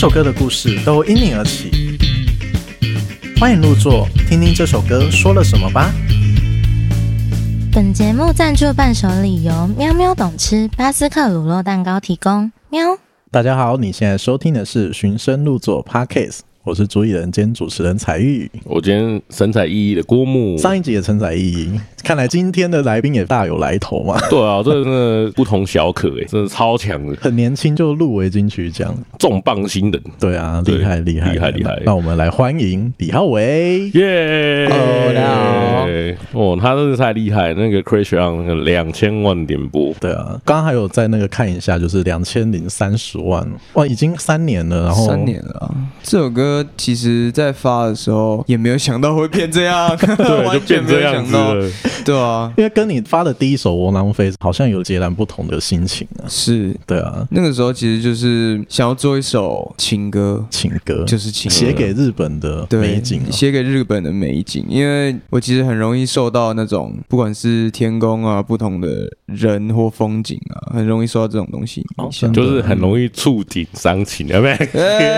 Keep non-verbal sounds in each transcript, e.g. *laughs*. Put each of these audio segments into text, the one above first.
首歌的故事都因你而起，欢迎入座，听听这首歌说了什么吧。本节目赞助伴手礼由喵喵懂吃巴斯克乳酪蛋糕提供。喵，大家好，你现在收听的是寻声入座 Podcast。我是主理人兼主持人采玉，我今天神采奕奕的郭牧，上一集也神采奕奕，看来今天的来宾也大有来头嘛。对啊，这真的不同小可哎，*laughs* 真的超强的，很年轻就入围金曲奖，重磅新人。对啊，厉害厉害厉害厉害！那我们来欢迎李浩维，耶！Hello，大家好。哦，他真的太厉害，那个 Crash On 两千万点播，对啊，刚刚还有在那个看一下，就是两千零三十万，哇，已经三年了，然后三年了，这首歌。其实，在发的时候也没有想到会变这样，*laughs* 对，完全没有想到，对啊，因为跟你发的第一首《窝囊废》好像有截然不同的心情啊。是，对啊，那个时候其实就是想要做一首情歌，情歌就是情歌，写给日本的美景，写给日本的美景。因为我其实很容易受到那种不管是天空啊、不同的人或风景啊，很容易受到这种东西影响，就是很容易触景伤情，有没有？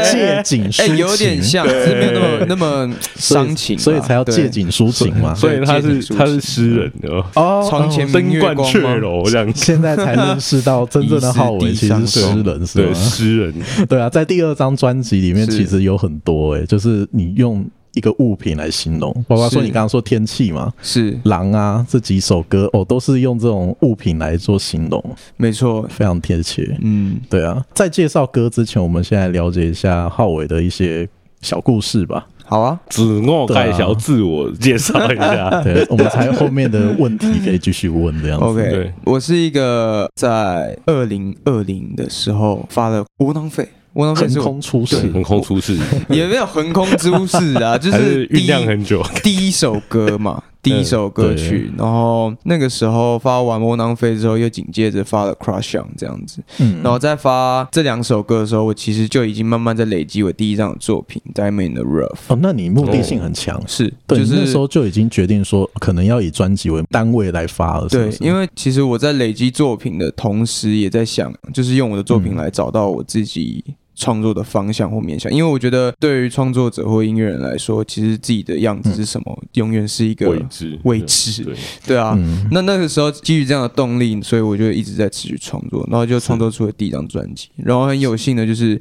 借景抒情，有点像。是没有那么那么 *laughs* 伤情，所以才要借景抒情嘛。所以他是他是诗人哦，床前明月光，雏楼这样。现在才认识到真正的浩伟 *laughs* 其实是诗人，是吗？诗人，对啊，在第二张专辑里面其实有很多哎，就是你用一个物品来形容，包括说你刚刚说天气嘛，是狼啊，这几首歌哦，都是用这种物品来做形容，没错，非常贴切。嗯，对啊，在介绍歌之前，我们先来了解一下浩伟的一些。小故事吧，好啊，自我介绍，自我介绍一下，对，我们才有后面的问题可以继续问这样子。*laughs* OK，我是一个在二零二零的时候发了窝囊废，窝囊废是横空出世，横空出世，也没有横空出世啊，就是酝酿很久，第一首歌嘛。第一首歌曲，嗯、然后那个时候发完《窝囊废》之后，又紧接着发了《Crush On》这样子，嗯，然后在发这两首歌的时候，我其实就已经慢慢在累积我第一张的作品《Diamond in the Rough》。哦，那你目的性很强，哦、是，对，就是那时候就已经决定说，可能要以专辑为单位来发了是是？对，因为其实我在累积作品的同时，也在想，就是用我的作品来找到我自己。创作的方向或面向，因为我觉得对于创作者或音乐人来说，其实自己的样子是什么，嗯、永远是一个未知。未知，对，对啊。嗯、那那个时候基于这样的动力，所以我就一直在持续创作，然后就创作出了第一张专辑。然后很有幸的就是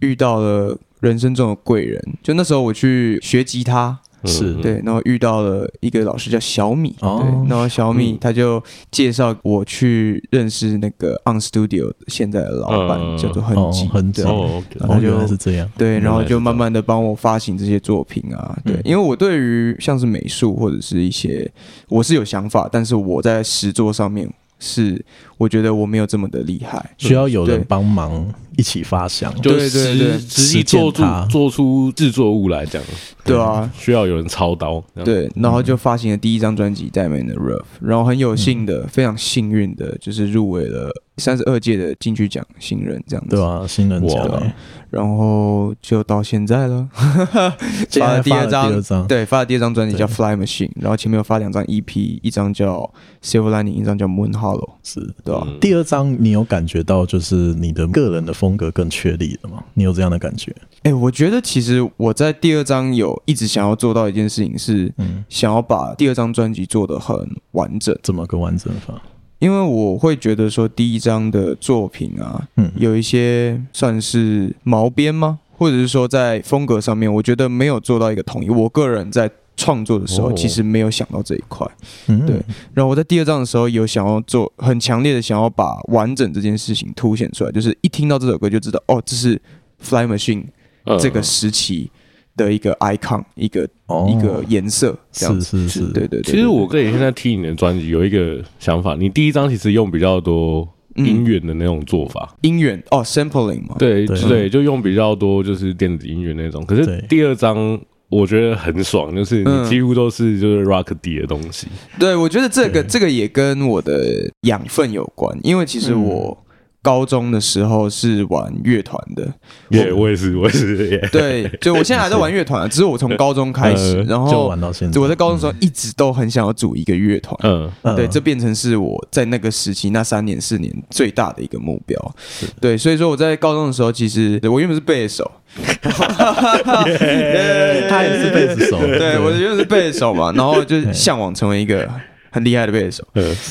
遇到了人生中的贵人，就那时候我去学吉他。是对，然后遇到了一个老师叫小米，对，然后小米他就介绍我去认识那个 On Studio 现在的老板，叫做亨吉，然后就是这样，对，然后就慢慢的帮我发行这些作品啊，对，因为我对于像是美术或者是一些，我是有想法，但是我在实作上面。是，我觉得我没有这么的厉害，需要有人帮忙一起发想，对对对，实际做出做出制作物来讲，对啊，需要有人操刀，对，然后就发行了第一张专辑《Diamond in the Rough》，然后很有幸的，非常幸运的，就是入围了三十二届的金曲奖新人这样子，对啊，新人奖。然后就到现在了，发了第二张，对，发了第二张专辑叫《Fly Machine》，然后前面有发两张 EP，一张叫《Silver Lining》，一张叫《Moon Hollow》，是对吧？第二张你有感觉到就是你的个人的风格更确立了吗？你有这样的感觉？哎，我觉得其实我在第二张有一直想要做到一件事情，是想要把第二张专辑做得很完整。怎么个完整法？因为我会觉得说，第一张的作品啊，嗯，有一些算是毛边吗？或者是说在风格上面，我觉得没有做到一个统一。我个人在创作的时候，其实没有想到这一块，嗯，对。然后我在第二章的时候，有想要做很强烈的想要把完整这件事情凸显出来，就是一听到这首歌就知道，哦，这是 Fly Machine 这个时期。的一个 icon，一个、哦、一个颜色，这样子是是是，对对对。其实我个人现在听你的专辑有一个想法，你第一张其实用比较多音源的那种做法，嗯、音源哦，sampling 嘛，对对，对，就用比较多就是电子音乐那种。可是第二张我觉得很爽，就是你几乎都是就是 rock 底的东西。对，我觉得这个这个也跟我的养分有关，因为其实我。高中的时候是玩乐团的，耶，我也是，我也是，*laughs* 对，就我现在还在玩乐团，*laughs* 只是我从高中开始，然后就玩到现在。我在高中的时候一直都很想要组一个乐团，嗯，对，这变成是我在那个时期那三年四年最大的一个目标，对，所以说我在高中的时候，其实我原本是贝斯手，*laughs* 他也是贝斯手，对，我原本是贝斯手嘛，然后就向往成为一个很厉害的贝斯手，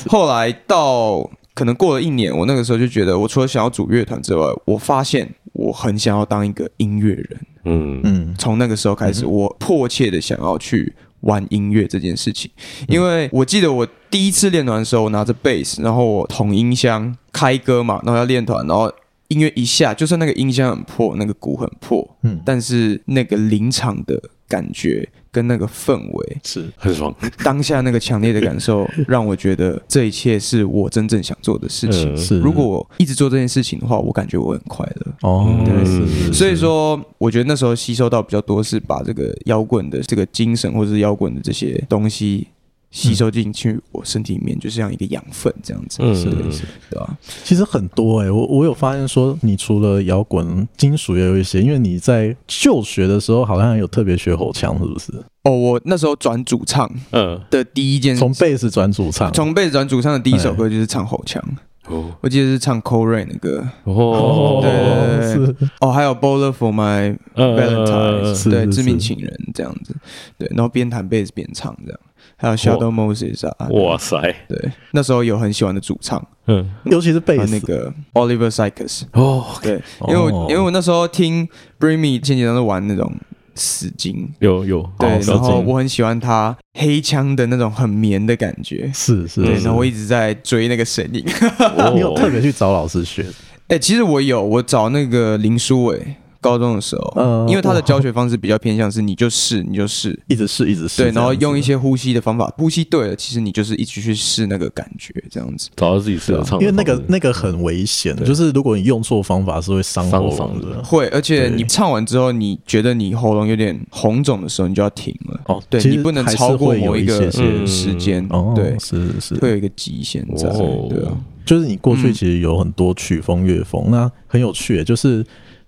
后来到。可能过了一年，我那个时候就觉得，我除了想要组乐团之外，我发现我很想要当一个音乐人。嗯嗯，从那个时候开始，我迫切的想要去玩音乐这件事情，因为我记得我第一次练团的时候，我拿着贝斯，然后我捅音箱开歌嘛，然后要练团，然后音乐一下，就算那个音箱很破，那个鼓很破，嗯，但是那个临场的感觉。跟那个氛围是很爽，当下那个强烈的感受让我觉得这一切是我真正想做的事情。是，如果我一直做这件事情的话，我感觉我很快乐。哦，对，是。所以说，我觉得那时候吸收到比较多是把这个摇滚的这个精神，或者是摇滚的这些东西。吸收进去我身体里面，就像一个养分这样子，嗯、是的，是的，对吧？其实很多哎、欸，我我有发现说，你除了摇滚、金属也有一些，因为你在就学的时候好像有特别学吼腔，是不是？哦，我那时候转主唱，嗯，的第一件事，从贝斯转主唱，从贝斯转主唱的第一首歌就是唱吼腔。哦，我记得是唱 Coltrane 的歌。哦，对对对，哦，还有 Bullet for My Valentine，对，致命情人这样子，对，然后边弹贝斯边唱这样。还有 Shadow Moses 啊，哇塞，对，那时候有很喜欢的主唱，嗯，尤其是贝斯那个 Oliver Sykes，哦，对，因为我因为我那时候听 Bring Me 前几张都玩那种死金，有有，对，然后我很喜欢他黑腔的那种很绵的感觉，是是，对，然后我一直在追那个声音，*laughs* 你有特别去找老师学？哎，其实我有，我找那个林书伟。高中的时候，嗯，因为他的教学方式比较偏向是，你就试，你就试，一直试，一直试，对，然后用一些呼吸的方法，呼吸对了，其实你就是一直去试那个感觉，这样子找到自己适合唱。因为那个那个很危险，就是如果你用错方法，是会伤喉咙的。会，而且你唱完之后，你觉得你喉咙有点红肿的时候，你就要停了。哦，对，你不能超过某一个时间，对，是是，会有一个极限在。对啊，就是你过去其实有很多曲风乐风，那很有趣，就是。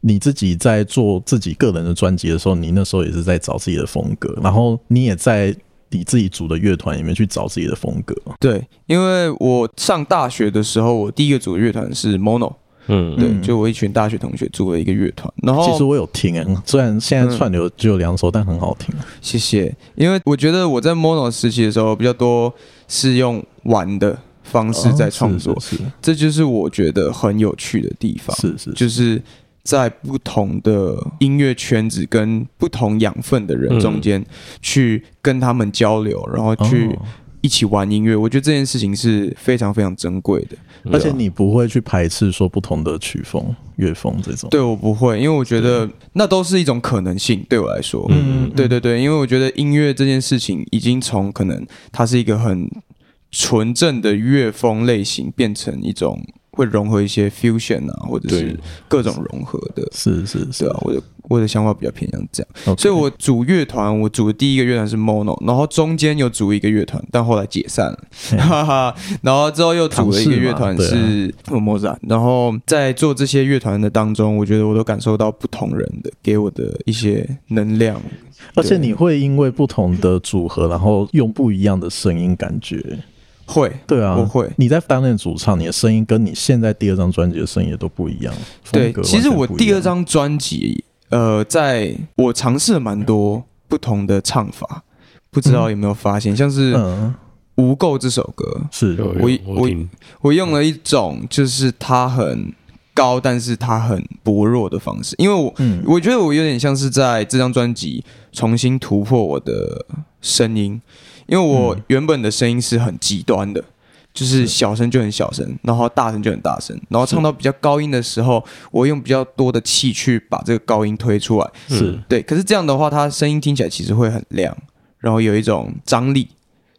你自己在做自己个人的专辑的时候，你那时候也是在找自己的风格，然后你也在你自己组的乐团里面去找自己的风格。对，因为我上大学的时候，我第一个组的乐团是 Mono，嗯，对，就我一群大学同学组了一个乐团。然后其实我有听诶，虽然现在串流只有两首，但很好听。谢谢，因为我觉得我在 Mono 时期的时候比较多是用玩的方式在创作，是，这就是我觉得很有趣的地方。是是，就是。在不同的音乐圈子跟不同养分的人中间去跟他们交流，然后去一起玩音乐，我觉得这件事情是非常非常珍贵的。而且你不会去排斥说不同的曲风、乐风这种。对，我不会，因为我觉得那都是一种可能性。对我来说，嗯，对对对，因为我觉得音乐这件事情已经从可能它是一个很纯正的乐风类型，变成一种。会融合一些 fusion 啊，或者是各种融合的，是是是。啊，我的我的想法比较偏向这样，所以我组乐团，我组的第一个乐团是 Mono，然后中间有组一个乐团，但后来解散了，*laughs* 哈哈，然后之后又组了一个乐团是 Mozart，然后在做这些乐团的当中，我觉得我都感受到不同人的给我的一些能量，而且你会因为不同的组合，然后用不一样的声音感觉。会，对啊，我会。你在担任主唱，你的声音跟你现在第二张专辑的声音也都不一样。对，其实我第二张专辑，呃，在我尝试了蛮多不同的唱法，不知道有没有发现，嗯、像是《无垢》这首歌，是我我我用了一种就是它很高，但是它很薄弱的方式，因为我、嗯、我觉得我有点像是在这张专辑重新突破我的声音。因为我原本的声音是很极端的，就是小声就很小声，然后大声就很大声，然后唱到比较高音的时候，我用比较多的气去把这个高音推出来，是对。可是这样的话，它声音听起来其实会很亮，然后有一种张力，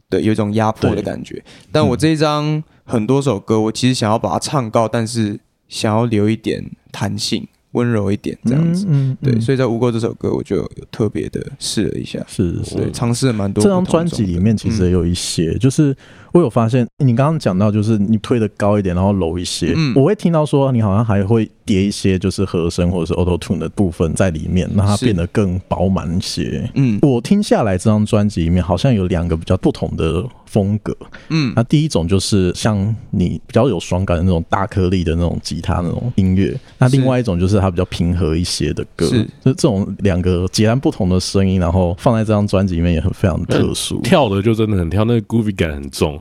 对，有一种压迫的感觉。但我这一张很多首歌，我其实想要把它唱高，但是想要留一点弹性。温柔一点这样子，对，所以在《无垢》这首歌，我就有特别的试了一下，是是，尝试了蛮多。这张专辑里面其实也有一些，嗯、就是我有发现你刚刚讲到，就是你推的高一点，然后柔一些，嗯，我会听到说你好像还会叠一些就是和声或者是 Auto Tune 的部分在里面，让它变得更饱满一些。嗯，我听下来这张专辑里面好像有两个比较不同的风格。嗯，那第一种就是像你比较有爽感的那种大颗粒的那种吉他那种音乐，那另外一种就是它比较平和一些的歌。是，就这种两个截然不同的声音，然后放在这张专辑里面也很非常特殊。跳的就真的很跳，那个 groovy 感很重。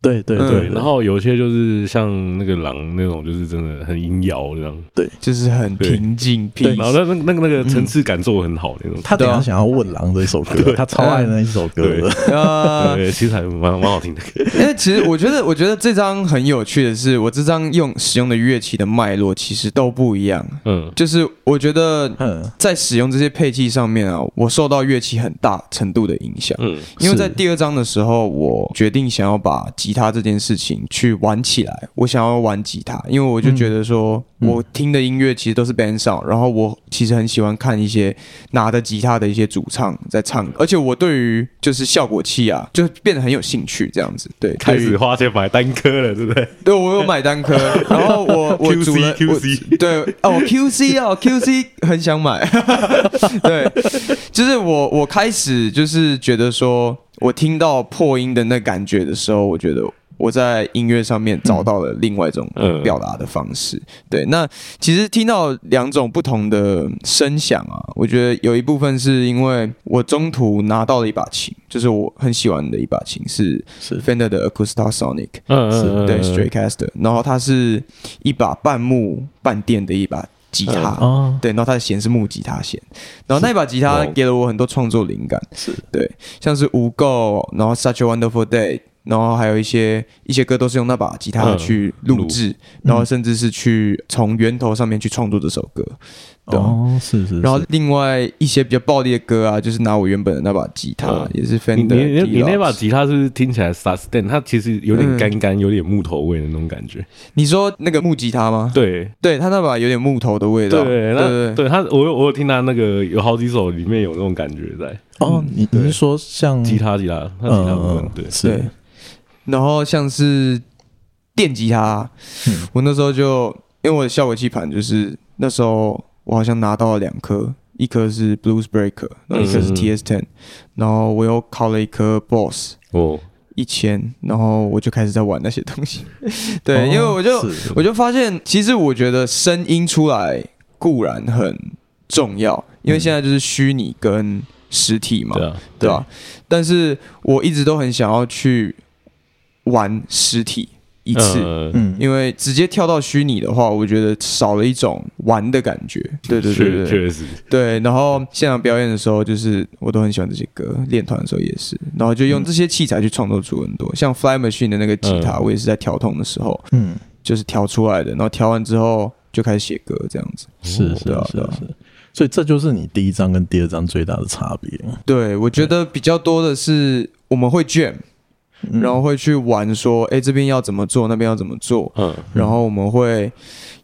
对对对，对，然后有些就是像那个狼那种，就是真的很阴摇这样，对，就是很平静平。然后那那那个那个层次感做得很好那种。他等下想要问狼这一首歌，他超爱那一首歌的。对，*laughs* 其实还蛮蛮好听的。因 *laughs* 为其实我觉得，我觉得这张很有趣的是，我这张用使用的乐器的脉络其实都不一样。嗯，就是我觉得在使用这些配器上面啊，我受到乐器很大程度的影响。嗯，因为在第二张的时候，我决定想要把吉他这件事情去玩起来，我想要玩吉他，因为我就觉得说，我听的音乐其实都是 band sound，然后我其实很喜欢看一些拿着吉他的一些主唱在唱，而且我对于就是效果器啊，就变得很有兴趣，这样子，对，开始花钱买单颗了，对不对？对，我有买单颗，然后我 *laughs* 我组了 QC，对哦，QC 哦，QC *laughs* 很想买，*laughs* 对，就是我我开始就是觉得说。我听到破音的那感觉的时候，我觉得我在音乐上面找到了另外一种表达的方式。嗯、对，那其实听到两种不同的声响啊，我觉得有一部分是因为我中途拿到了一把琴，就是我很喜欢的一把琴，是是 Fender 的 Acoustasonic，嗯是对 Stratocaster，然后它是一把半木半电的一把。吉他，嗯、对，然后它的弦是木吉他弦，然后那一把吉他给了我很多创作灵感，是。对，像是无垢，然后 Such a Wonderful Day，然后还有一些一些歌都是用那把吉他去录制，嗯、然后甚至是去从源头上面去创作这首歌。哦，是是，然后另外一些比较暴力的歌啊，就是拿我原本的那把吉他，嗯、也是 Fender。你你你那把吉他是不是听起来 sustain？它其实有点干干，有点木头味的那种感觉。你说那个木吉他吗？对，对，他那把有点木头的味道。对，那对对，他我有我有听他那个有好几首里面有那种感觉在。哦，你你是说像吉他吉他，他吉他部分对是。然后像是电吉他，我那时候就因为我的效果器盘就是那时候。我好像拿到了两颗，一颗是 Blues Breaker，然后一颗是 TS Ten，然后我又考了一颗 Boss 哦，一千，然后我就开始在玩那些东西。*laughs* 对，哦、因为我就我就发现，其实我觉得声音出来固然很重要，因为现在就是虚拟跟实体嘛，对啊，对吧？但是我一直都很想要去玩实体。一次，嗯，因为直接跳到虚拟的话，我觉得少了一种玩的感觉。对对对对，确实。对，然后现场表演的时候，就是我都很喜欢这些歌，练团的时候也是，然后就用这些器材去创作出很多，像 Fly Machine 的那个吉他，我也是在调 tone 的时候，嗯，就是调出来的，然后调完之后就开始写歌，这样子。是是是是，所以这就是你第一张跟第二张最大的差别。对，我觉得比较多的是我们会然后会去玩，说，哎，这边要怎么做，那边要怎么做，嗯，然后我们会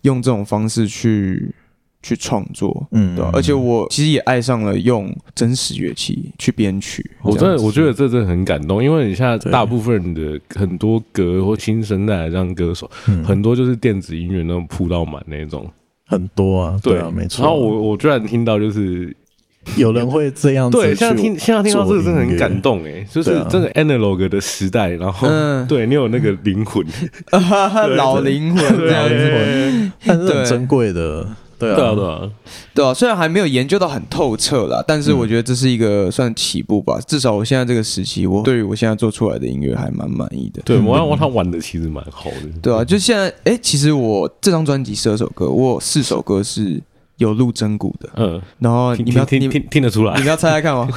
用这种方式去去创作，嗯，对，而且我其实也爱上了用真实乐器去编曲。我真的，我觉得这真的很感动，因为你现在大部分的很多歌或新生代的这样歌手，很多就是电子音乐那种铺到满那种，很多啊，对啊，没错。然后我我居然听到就是。*laughs* 有人会这样子，对，现在听现在听到这个真的很感动哎，就是这个 analog 的时代，然后 *laughs* 对你有那个灵魂，*laughs* 老灵魂这样子，但是很珍贵的，对啊，对啊，对啊，虽然还没有研究到很透彻啦，但是我觉得这是一个算起步吧。至少我现在这个时期，我对于我现在做出来的音乐还蛮满意的。对，我让他玩的其实蛮好的。对啊，就现在，哎，其实我这张专辑十二首歌，我有四首歌是。有录真鼓的，嗯，然后你们要听听听得出来，你们要猜猜看吗？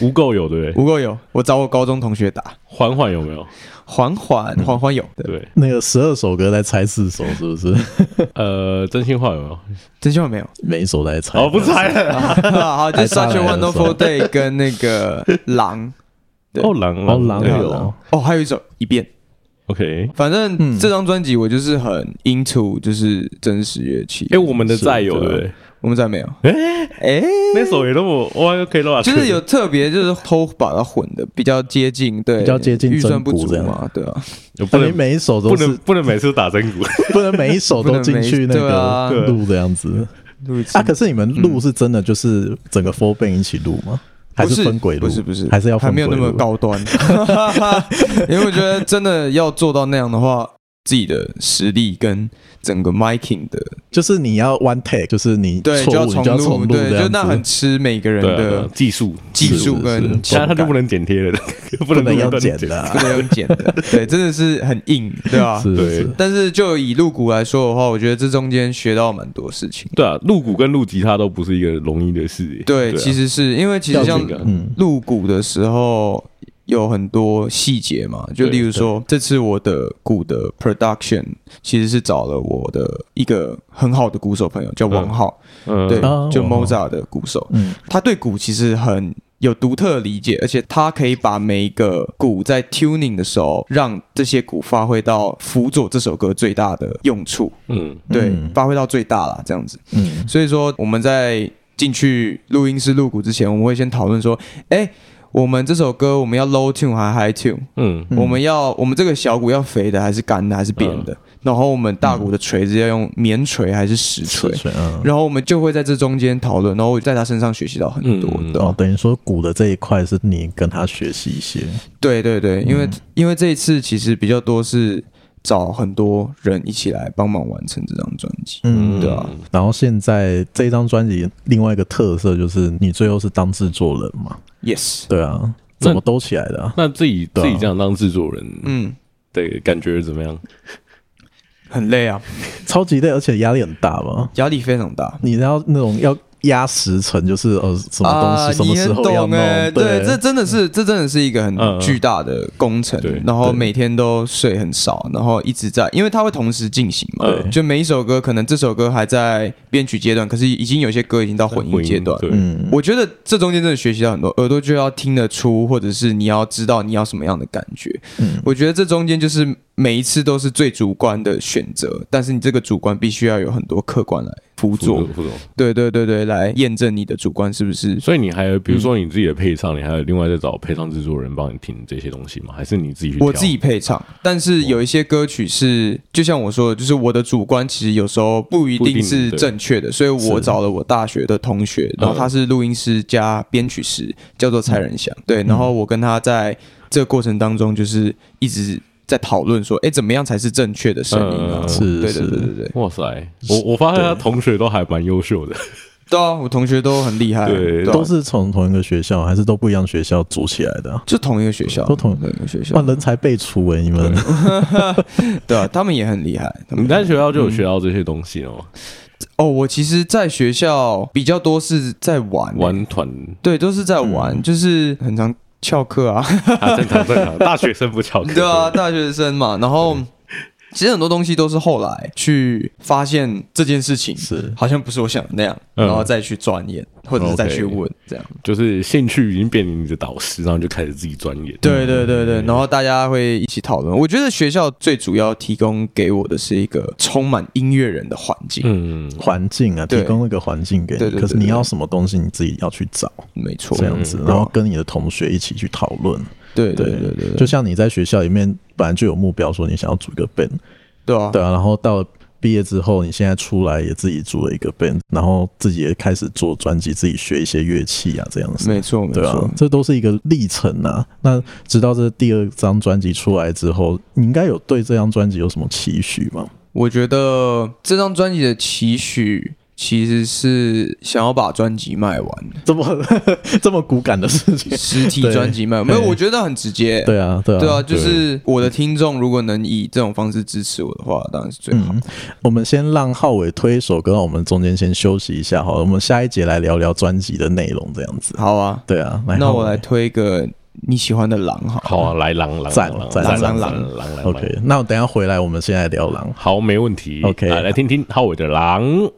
无垢有对不对？无垢有，我找我高中同学打。缓缓有没有？缓缓缓缓有，对。那个十二首歌在猜四首，是不是？*laughs* 呃，真心话有没有？真心话没有，每一首在猜。哦，不猜了。*laughs* 好，就 Such a Wonderful Day 跟那个狼。哦，狼，哦，狼有。哦，还有一首一遍。OK，反正嗯这张专辑我就是很 into 就是真实乐器。哎，我们的在有是对不对？我们在没有。哎哎，那首也那么哇，OK 了吧？就是有特别就是偷把它混的比较接近，对，比较接近预算不真鼓这样足嘛，对啊，不能每一首都不能不能每次都打真鼓，*laughs* 不能每一首都进去那个录这样子啊。可是你们录是真的就是整个 four band 一起录吗？还不是分轨路？不是不是，还是要分还没有那么高端，*laughs* 因为我觉得真的要做到那样的话，自己的实力跟整个 miking 的就是你要 one take，就是你对就要重录，对，就那很吃每个人的技术技术跟是。现在他就不能能剪贴了，不 *laughs* 不能用 *laughs* 用剪。的啊不，能用剪的，对，真的是很硬，*laughs* 对吧？是对。是但是就以录鼓来说的话，我觉得这中间学到蛮多事情。对啊，录鼓跟录吉他都不是一个容易的事。耶。对，啊。其实是因为其实像要这个嗯。录鼓的时候有很多细节嘛，就例如说这次我的鼓的 production 其实是找了我的一个很好的鼓手朋友叫王浩，嗯，对，就哦。王浩 Mozart 的鼓手，嗯。他对鼓其实很有独特的理解，而且他可以把每一个鼓在 tuning 的时候，让这些鼓发挥到辅佐这首歌最大的用处，嗯，对，嗯。发挥到最大了，这样子。嗯。所以说我们在进去录音室录鼓之前，我们会先讨论说，哎，我们这首歌我们要 low tune 还是 high tune？、嗯，嗯我们要我们这个小鼓要肥的还是干的还是扁的？然后我们大鼓的锤子要用棉锤还是实锤？是嗯。然后我们就会在这中间讨论，然后我在他身上学习到很多，嗯对哦，等于说鼓的这一块是你跟他学习一些，对对对，因为、因为这一次其实比较多是找很多人一起来帮忙完成这张专辑，嗯对啊。然后现在这张专辑另外一个特色就是你最后是当制作人嘛？Yes，对啊，怎么兜起来的、啊？那自己啊自己这样当制作人，嗯，对感觉怎么样？很累啊，*laughs* 超级累，而且压力很大嘛。压力非常大。你要那种要压时辰，就是呃什么东啊，西、什么时候要弄？对，这真的是这真的是一个很嗯巨大的工程对，然后每天都睡很少，然后一直在，因为它会同时进行嘛对，就每一首歌可能这首歌还在编曲阶段，可是已经有些歌已经到混音阶段。对，嗯，我觉得这中间真的学习到很多，耳朵就要听得出，或者是你要知道你要什么样的感觉。嗯我觉得这中间就是每一次都是最主观的选择，但是你这个主观必须要有很多客观来辅佐。对对对对，来验证你的主观是不是所以你还有，比如说你自己的配唱，你还有另外再找配唱制作人帮你听这些东西吗？还是你自己去？我自己配唱，但是有一些歌曲是，就像我说的，就是我的主观其实有时候不一定是正确的，所以我找了我大学的同学，然后他是录音师加编曲师，叫做蔡仁祥，对，然后我跟他在这个过程当中，就是一直在讨论说，哎，怎么样才是正确的声音啊？嗯是对对是。对对对，哇塞，我我发现他同学都还蛮优秀的，对啊，我同学都很厉害，对啊。都是从同一个学校，还是都不一样学校组起来的、啊？就同一个学校，都同一个学校。哇，校，人才辈出哎、你们。*laughs* 对啊，他们也很厉害。你在学校就有学到这些东西哦，哦，我其实在学校比较多是在玩欸，玩团。对，都是在玩，嗯。就是很常翘课啊，啊，正常正常，大学生不翘课，对啊，大学生嘛。然后其实很多东西都是后来去发现这件事情是好像不是我想的那样，嗯然后再去钻研，或者是再去问这样。就是兴趣已经变成你的导师，然后就开始自己钻研。对对对对，然后大家会一起讨论。我觉得学校最主要提供给我的是一个充满音乐人的环境，嗯，环境啊，对提供一个环境给你。对对对可是你要什么东西，你自己要去找，没错，这样子，嗯然后跟你的同学一起去讨论。对对对对对，就像你在学校里面本来就有目标，说你想要组一个 band，对啊，对啊，然后到了毕业之后，你现在出来也自己组了一个 band，然后自己也开始做专辑，自己学一些乐器啊，这样子。没错没对啊错，。这都是一个历程啊。那直到这第二张专辑出来之后，你应该有对这张专辑有什么期许吗？我觉得这张专辑的期许其实是想要把专辑卖完，这么 *laughs* 这么骨感的事情？实体对专辑卖完。没有，我觉得很直接。对啊，对啊，对啊，就是我的听众如果能以这种方式支持我的话，当然是最好。嗯，我们先让浩伟推一首歌，我们中间先休息一下好了。我们下一节来聊聊专辑的内容，这样子。好啊，对啊，来那我来推一个你喜欢的狼好。好啊，来狼狼赞赞狼狼狼狼狼 OK，那我等一下回来，我们先来聊狼。好，没问题。OK 来来听听浩伟的狼。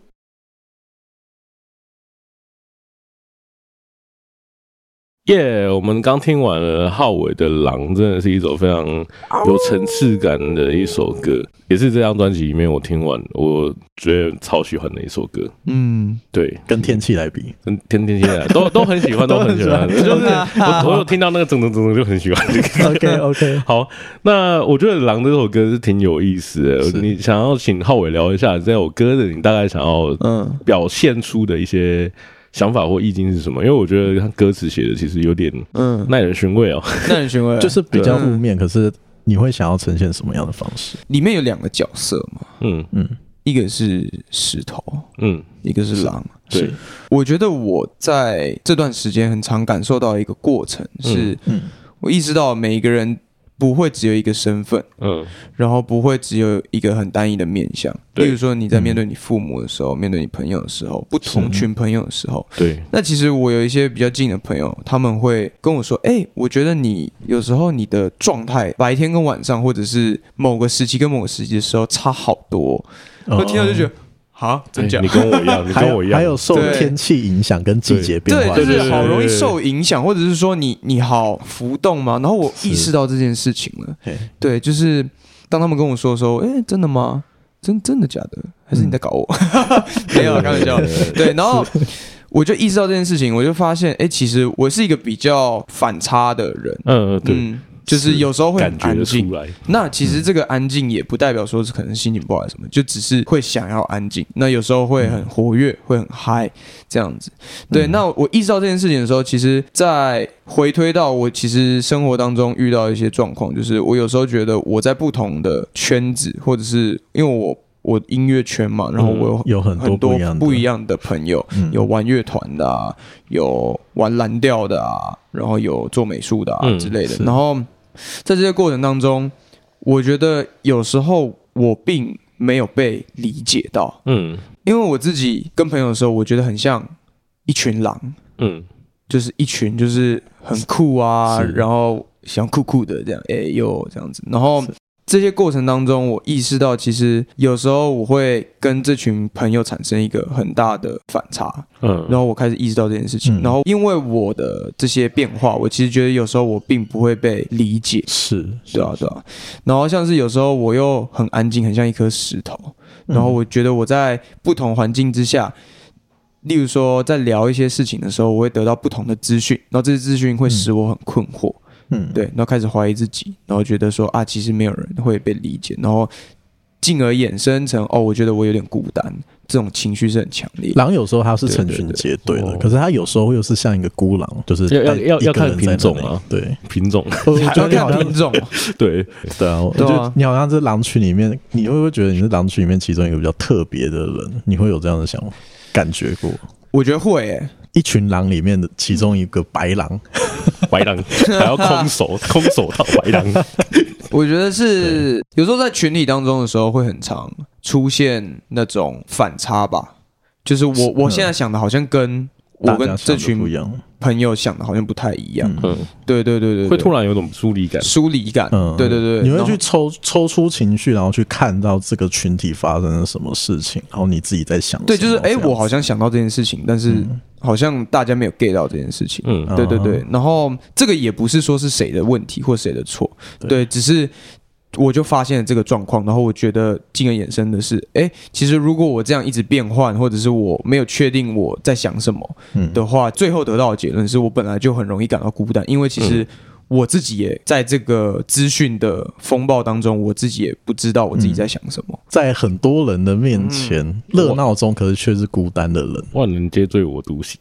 耶！Yeah, 我们刚听完了浩伟的《狼》，真的是一首非常有层次感的一首歌，也是这张专辑里面我听完我觉得超喜欢的一首歌。嗯，对，跟天气来比，跟天天气来都都很喜欢，都很喜欢。*laughs* 就是我我有听到那个整整整整就很喜欢。*laughs* OK OK，好，那我觉得《狼》这首歌是挺有意思的。你想要请浩伟聊一下这首歌的，你大概想要嗯表现出的一些。想法或意境是什么？因为我觉得他歌词写的其实有点嗯耐人寻味哦，耐人寻味 *laughs* 就是比较负面。可是你会想要呈现什么样的方式？里面有两个角色嘛，嗯嗯，一个是石头，嗯，一个是狼。对，我觉得我在这段时间很常感受到一个过程，是我意识到每一个人。不会只有一个身份，嗯，然后不会只有一个很单一的面向。对例如说，你在面对你父母的时候，嗯、面对你朋友的时候，不同群朋友的时候，对。那其实我有一些比较近的朋友，他们会跟我说：“哎，我觉得你有时候你的状态，白天跟晚上，或者是某个时期跟某个时期的时候差好多。”我听到就觉得。好，真假？你跟我一样，*laughs* 你跟我一样，还有受天气影响跟季节变化，对，就是好容易受影响，或者是说你你好浮动吗？然后我意识到这件事情了，对，就是当他们跟我说的时候，哎，真的吗？真真的假的？还是你在搞我？*laughs* 没有，开玩笑。对，然后我就意识到这件事情，我就发现，哎，其实我是一个比较反差的人。嗯，对。就是有时候会很安静，那其实这个安静也不代表说是可能心情不好什么，就只是会想要安静。那有时候会很活跃，会很嗨这样子。对，那我意识到这件事情的时候，其实，在回推到我其实生活当中遇到一些状况，就是我有时候觉得我在不同的圈子，或者是因为我我音乐圈嘛，然后我有很多不一样的。朋友，有玩乐团的啊，有玩蓝调的啊，然后有做美术的啊之类的，然后。在这些过程当中，我觉得有时候我并没有被理解到，嗯，因为我自己跟朋友的时候，我觉得很像一群狼，嗯，就是一群就是很酷啊，然后想酷酷的这样，哎呦这样子，然后。这些过程当中，我意识到，其实有时候我会跟这群朋友产生一个很大的反差，嗯，然后我开始意识到这件事情，嗯、然后因为我的这些变化，我其实觉得有时候我并不会被理解，是，对啊，对啊，然后像是有时候我又很安静，很像一颗石头，然后我觉得我在不同环境之下，例如说在聊一些事情的时候，我会得到不同的资讯，然后这些资讯会使我很困惑。嗯嗯，对，然后开始怀疑自己，然后觉得说啊，其实没有人会被理解，然后进而衍生成哦，我觉得我有点孤单，这种情绪是很强烈。狼有时候它是成群结队的，可是它有时候又是像一个孤狼，就是要要要看品种啊，对品种，*laughs* 要看品种，*laughs* 对对啊，我觉得你好像是狼群里面，你会不会觉得你是狼群里面其中一个比较特别的人？你会有这样的想法感觉过？我觉得会诶。一群狼里面的其中一个白狼，白狼 *laughs* 还要空手 *laughs* 空手套白狼。*laughs* 我觉得是有时候在群体当中的时候会很常出现那种反差吧，就是我我现在想的好像跟我跟这群不一样。朋友想的好像不太一样，嗯，对对对对，会突然有种疏离感，疏离感，嗯，对对对，你会去抽抽出情绪，然后去看到这个群体发生了什么事情，然后你自己在想，对，就是哎，我好像想到这件事情，但是好像大家没有 get 到这件事情，嗯，对对对，然后这个也不是说是谁的问题或谁的错，对，只是。我就发现了这个状况，然后我觉得进而衍生的是，哎，其实如果我这样一直变换，或者是我没有确定我在想什么的话，嗯、最后得到的结论是我本来就很容易感到孤单，因为其实。嗯我自己也在这个资讯的风暴当中，我自己也不知道我自己在想什么。在很多人的面前，热闹中，可是却是孤单的人。万人皆醉我独醒，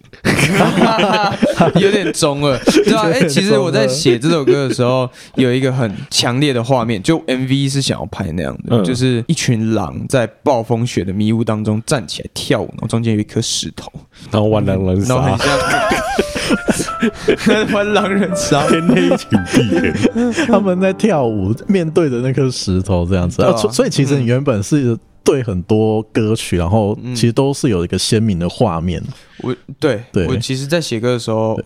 *laughs* 有点中了，对吧？哎，其实我在写这首歌的时候，有一个很强烈的画面，就 MV 是想要拍那样的，就是一群狼在暴风雪的迷雾当中站起来跳舞，然后中间有一颗石头，然后万人人杀，然后很像玩狼人杀，*laughs* 天黑。请闭眼，他们在跳舞，面对着那颗石头这样子啊。所以其实你原本是对很多歌曲，然后其实都是有一个鲜明的画面。我对对，我其实，在写歌的时候，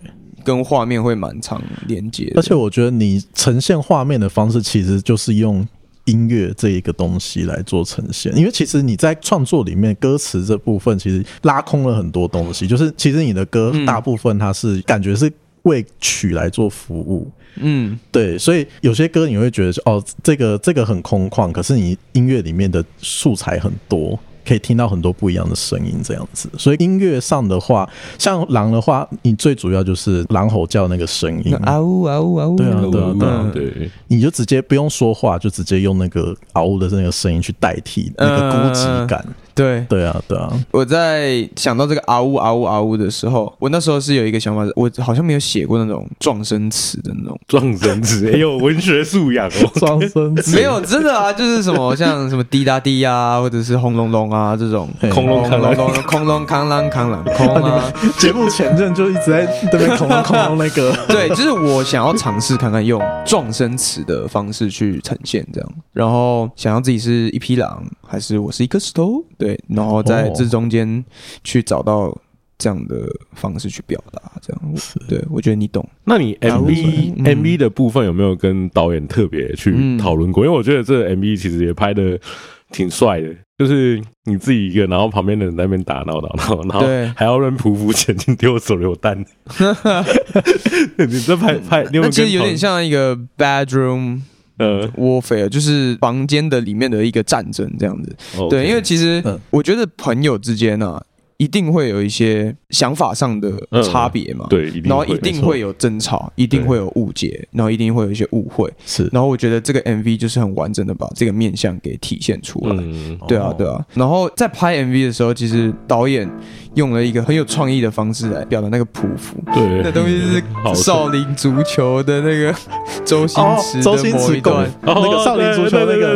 跟画面会蛮常连接。而且我觉得你呈现画面的方式，其实就是用音乐这一个东西来做呈现。因为其实你在创作里面，歌词这部分其实拉空了很多东西。就是其实你的歌大部分它是感觉是。为曲来做服务。嗯，对，所以有些歌你会觉得哦，这个这个很空旷，可是你音乐里面的素材很多。可以听到很多不一样的声音，这样子。所以音乐上的话，像狼的话，你最主要就是狼吼叫那个声音，嗷呜嗷呜嗷呜，对啊对啊对啊对，你就直接不用说话，就直接用那个嗷呜的那个声音去代替那个孤寂感。对对啊对啊。我在想到这个啊呜啊呜啊呜的时候，我那时候是有一个想法，我好像没有写过那种撞声词的那种撞声词，*laughs* 也有文学素养哦。撞声词没有真的啊，就是什么像什么滴答滴啊，或者是轰隆隆啊这种。空隆空隆隆，空隆康啷康啷空啊！*laughs* 节目前阵就一直在对面空隆空隆那个。*laughs* 对，就是我想要尝试看看用撞声词的方式去呈现这样，然后想要自己是一匹狼，还是我是一颗石头？对，然后在这中间去找到这样的方式去表达，这样。对，我觉得你懂。那你 MV MV 的部分有没有跟导演特别去讨论过？因为我觉得这个 MV 其实也拍的挺帅的。就是你自己一个，然后旁边的人在那边打闹打闹，然后还要让匍匐前进丢手榴弹。*laughs* *laughs* 你这拍拍，那其实有点像一个 bedroom 呃 warfare，就是房间的里面的一个战争这样子。对，因为其实我觉得朋友之间啊。一定会有一些想法上的差别嘛？对，然后一定会有争吵，一定会有误解，然后一定会有一些误会。是，然后我觉得这个 MV 就是很完整的把这个面相给体现出来。对啊，对啊。然后在拍 MV 的时候，其实导演用了一个很有创意的方式来表达那个匍匐。对，那东西是少林足球的那个 *laughs* 周星驰的某一段，那个少林足球那个，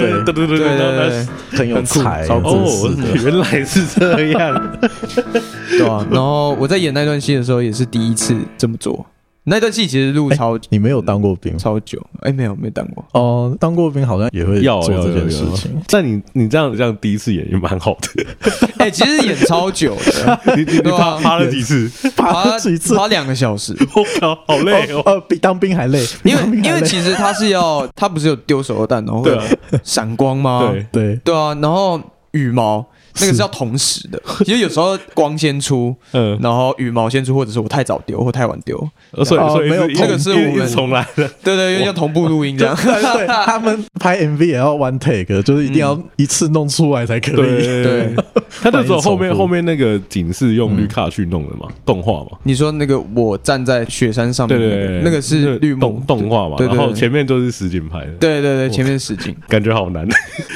对对对对对对，很有才哦，原来是这样。*laughs* 对啊，然后我在演那段戏的时候也是第一次这么做。那段戏其实录超久，你没有当过兵，超久。哎，没有，没当过。哦，当过兵好像也会要做这件事情。但你你这样这样第一次演也蛮好的。*laughs* 哎，其实演超久的，*laughs* 你你爬爬了几次？爬了几次？爬两个小时。*laughs* 我靠，好累哦。呃，比当兵还累，因为因为其实他是要他不是有丢手榴弹，然后会闪光吗？对对对啊，然后羽毛。那个是要同时的，其实有时候光先出，*laughs* 嗯，然后羽毛先出，或者是我太早丢或太晚丢，所以所以没有那个是我们重来的，对对，因为要同步录音这样。对，他们拍 MV 也要 one take，就是一定要一次弄出来才可以。对，*laughs* 他那时候后面后面那个景是用绿卡去弄的嘛，动画嘛。你说那个我站在雪山上面，对对，那个是绿动动画嘛，然后前面都是实景拍的。对对对，前面是实景，感觉好难，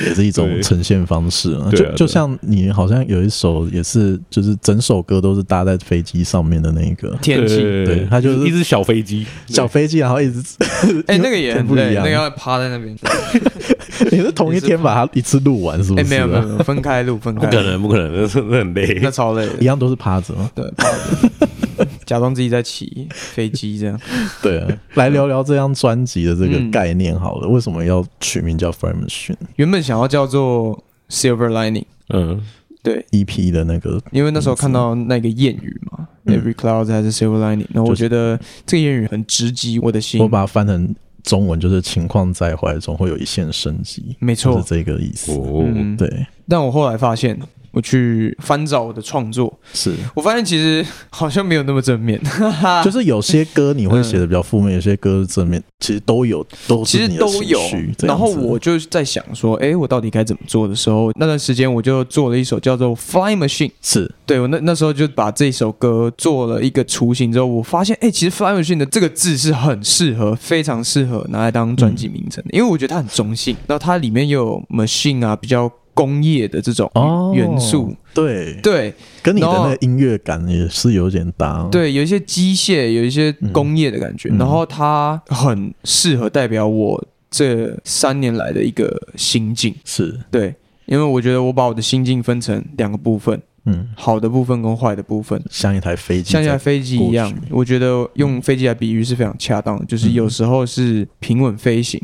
也是一种呈现方式啊。就就像。你好像有一首也是，就是整首歌都是搭在飞机上面的那一个天气，对，它就是一只小飞机，小飞机，然后一直，*laughs* 哎，那个也很不一样，那个要趴在那边。*laughs* 你是同一天把它一次录完，是不是？没有没有，分开录，分开。不可能，不可能，那是那很累，那超累。一样都是趴着吗？对，趴着，*laughs* 假装自己在骑飞机这样。对啊，来聊聊这张专辑的这个概念好了，为什么要取名叫 Flying Machine？原本想要叫做 Silver Lining。嗯，对，EP 的那个，因为那时候看到那个谚语嘛，嗯，Every cloud has a silver lining，然后我觉得这个谚语很直击我的心。我把它翻成中文，就是情况在坏，总会有一线生机，没错，是这个意思。哦，对。但我后来发现。我去翻找我的创作，是我发现其实好像没有那么正面，*laughs* 就是有些歌你会写的比较负面，有些歌是正面，其实都有，都其实都有。然后我就在想说，哎，我到底该怎么做的时候，那段时间我就做了一首叫做《Flying Machine》，是对我那那时候就把这首歌做了一个雏形之后，我发现，哎，其实《Flying Machine》的这个字是很适合，非常适合拿来当专辑名称的，因为我觉得它很中性，然后它里面又有 machine 啊，比较。工业的这种元素，哦、对对，跟你的那个音乐感也是有点搭。对，有一些机械，有一些工业的感觉，嗯、然后它很适合代表我这三年来的一个心境。是对，因为我觉得我把我的心境分成两个部分。嗯，好的部分跟坏的部分，像一台飞机，像一台飞机一样。我觉得用飞机来比喻是非常恰当的，就是有时候是平稳飞行，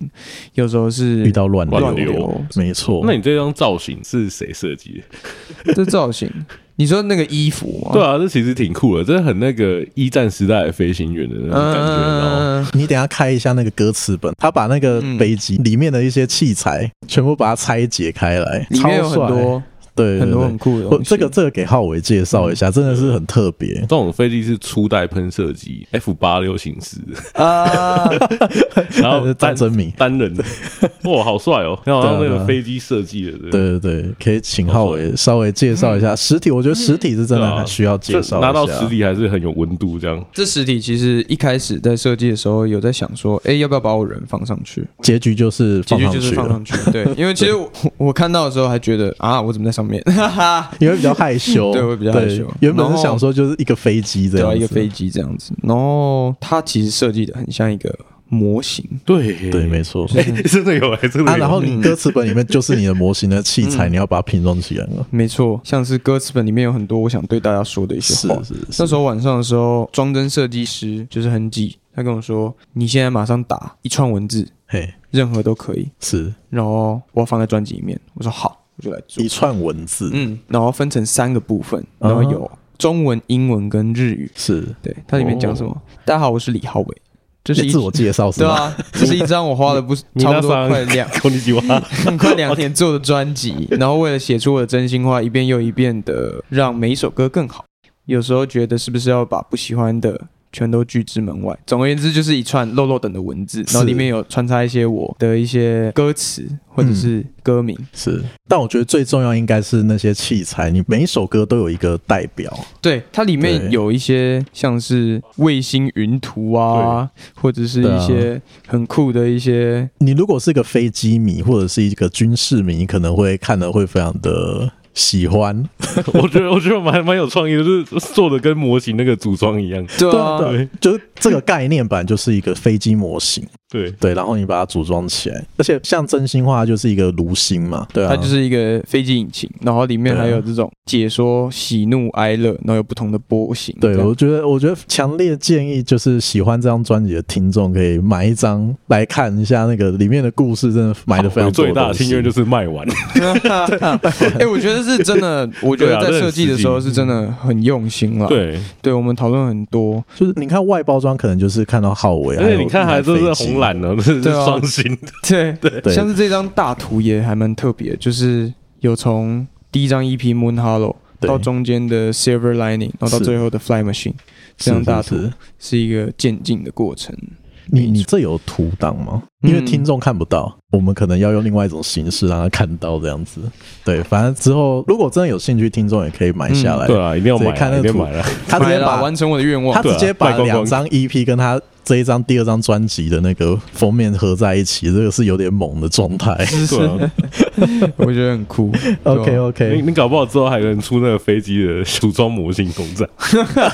有时候是遇到乱乱流。没错。那你这张造型是谁设计的？*laughs* 这造型，你说那个衣服吗？对啊，这其实挺酷的，这很那个一战时代的飞行员的那种感觉。你等下开一下那个歌词本，他把那个飞机里面的一些器材全部把它拆解开来，里面有很多。对，很多很酷的。这个这个给浩伟介绍一下，真的是很特别。这种飞机是初代喷射机 F 八六型式啊，*laughs* 然后 *laughs* 战争迷单人的，*laughs* 哇，好帅哦！然后那个飞机设计的，对对对，可以请浩伟稍微介绍一下实体。我觉得实体是真的很需要介绍，拿到实体还是很有温度。这样，这实体其实一开始在设计的时候有在想说，哎，要不要把我人放上去？结局就是结局就是放上去。对，因为其实我我看到的时候还觉得啊，我怎么在上面？*laughs* 因为比较害羞，*laughs* 对，会比较害羞。原本是想说就是一个飞机这样，一个飞机这样子。然后它其实设计的很像一个模型，对对，没错，*laughs* 真的有，真的有。然后你歌词本里面就是你的模型的器材，你要把它拼装起来了。没错，像是歌词本里面有很多我想对大家说的一些话。是是。那时候晚上的时候，装帧设计师就是很挤，他跟我说：“你现在马上打一串文字，嘿，任何都可以。”是。然后我要放在专辑里面，我说好。就来做一串文字，嗯，然后分成三个部分，然后有中文、英文跟日语。是对，它里面讲什么？大家好，我是李浩伟，这是自我介绍，是吧？对啊，这是一张我花了不 *laughs* 差不多快两 *laughs* *laughs* 快两天做的专辑，然后为了写出我的真心话，一遍又一遍的让每一首歌更好。有时候觉得是不是要把不喜欢的。全都拒之门外。总而言之，就是一串漏漏等的文字，然后里面有穿插一些我的一些歌词或者是歌名。嗯、是，但我觉得最重要应该是那些器材，你每一首歌都有一个代表。对，它里面有一些像是卫星云图啊，或者是一些很酷的一些。你如果是一个飞机迷或者是一个军事迷，你可能会看的会非常的。喜欢，*laughs* 我觉得我觉得蛮蛮有创意的，就是做的跟模型那个组装一样。对啊，对，就是这个概念版就是一个飞机模型。*laughs* 对对，然后你把它组装起来，而且像真心话就是一个炉心嘛，对啊，它就是一个飞机引擎，然后里面还有这种解说喜怒哀乐，然后有不同的波形。对，我觉得我觉得强烈建议就是喜欢这张专辑的听众可以买一张来看一下，那个里面的故事真的买的非常多。最大的心愿就是卖完。*laughs* 哎，我觉得是真的，*laughs* 我觉得在设计的时候是真的很用心了。对，对我们讨论很多，就是你看外包装可能就是看到浩伟，而且你看还都是红。蓝的，这是双星 *laughs* 对对，像是这张大图也还蛮特别，就是有从第一张 EP Moon Hollow 到中间的 Silver Lining，然后到最后的 Fly Machine，这张大图是一个渐进的过程。你你这有图档吗？因为听众看不到，我们可能要用另外一种形式让他看到这样子。对，反正之后如果真的有兴趣，听众也可以买下来。对啊，一定要买，看那个图。他直接把完成我的愿望，他直接把两张 EP 跟他。这一张第二张专辑的那个封面合在一起，这个是有点猛的状态，是啊，*laughs* 我觉得很酷。OK OK，你你搞不好之后还能出那个飞机的组装模型公仔。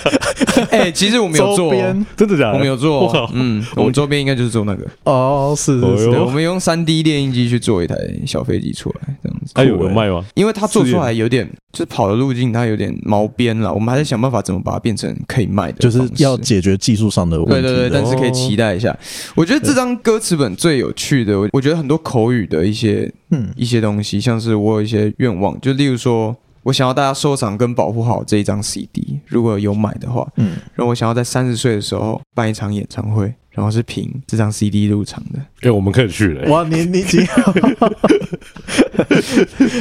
*laughs* 哎，其实我们有做，真的假的？我们有做，嗯，我们周边应该就是做那个。哦，是是是，我们用三 D 列印机去做一台小飞机出来，这样子。它有有卖吗？因为它做出来有点，就是跑的路径它有点毛边了，我们还在想办法怎么把它变成可以卖的，就是要解决技术上的问题。对对对。但是可以期待一下。我觉得这张歌词本最有趣的，我觉得很多口语的一些嗯一些东西，像是我有一些愿望，就例如说我想要大家收藏跟保护好这一张 CD，如果有买的话，嗯，然后我想要在三十岁的时候办一场演唱会。然后是凭这张 CD 入场的，哎，我们可以去了。哇，你你几好？*laughs*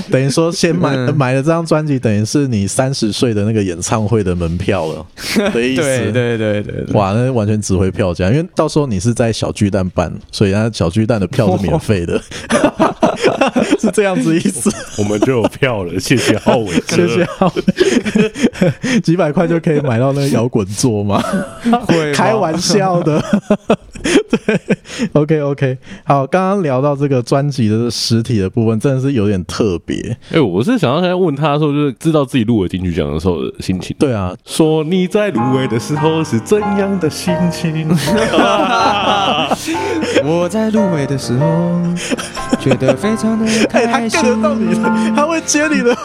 等于说先买买了这张专辑，等于是你三十岁的那个演唱会的门票了 *laughs* 的意思。对对对对，哇，那完全值回票价，因为到时候你是在小巨蛋办，所以那小巨蛋的票是免费的，*laughs* 是这样子意思。我们就有票了，谢谢浩伟，谢谢浩伟，几百块就可以买到那个摇滚座吗？会开玩笑的。对，OK OK，好，刚刚聊到这个专辑的实体的部分，真的是有点特别。哎、欸，我是想要现在问他说，就是知道自己入围金曲奖的时候的心情。对啊，说你在入围的时候是怎样的心情？*laughs* 我在入围的时候觉得非常的开心。欸、他 get 得到你的，他会接你的话。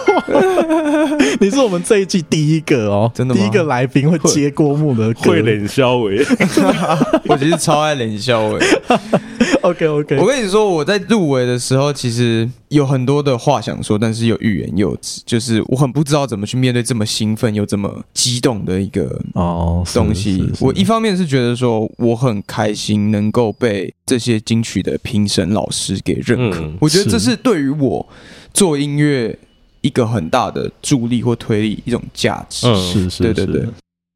*laughs* 你是我们这一季第一个哦，真的吗？第一个来宾会接郭木的歌，会冷笑伟。*laughs* 我其实超爱冷笑伟。*laughs* OK OK，我跟你说，我在入围的时候，其实有很多的话想说，但是又欲言又止，就是我很不知道怎么去面对这么兴奋又这么激动的一个哦东西。Oh, 我一方面是觉得说我很开心能够被这些金曲的评审老师给认可，嗯、我觉得这是对于我做音乐一个很大的助力或推力，一种价值。嗯，是是，对对对。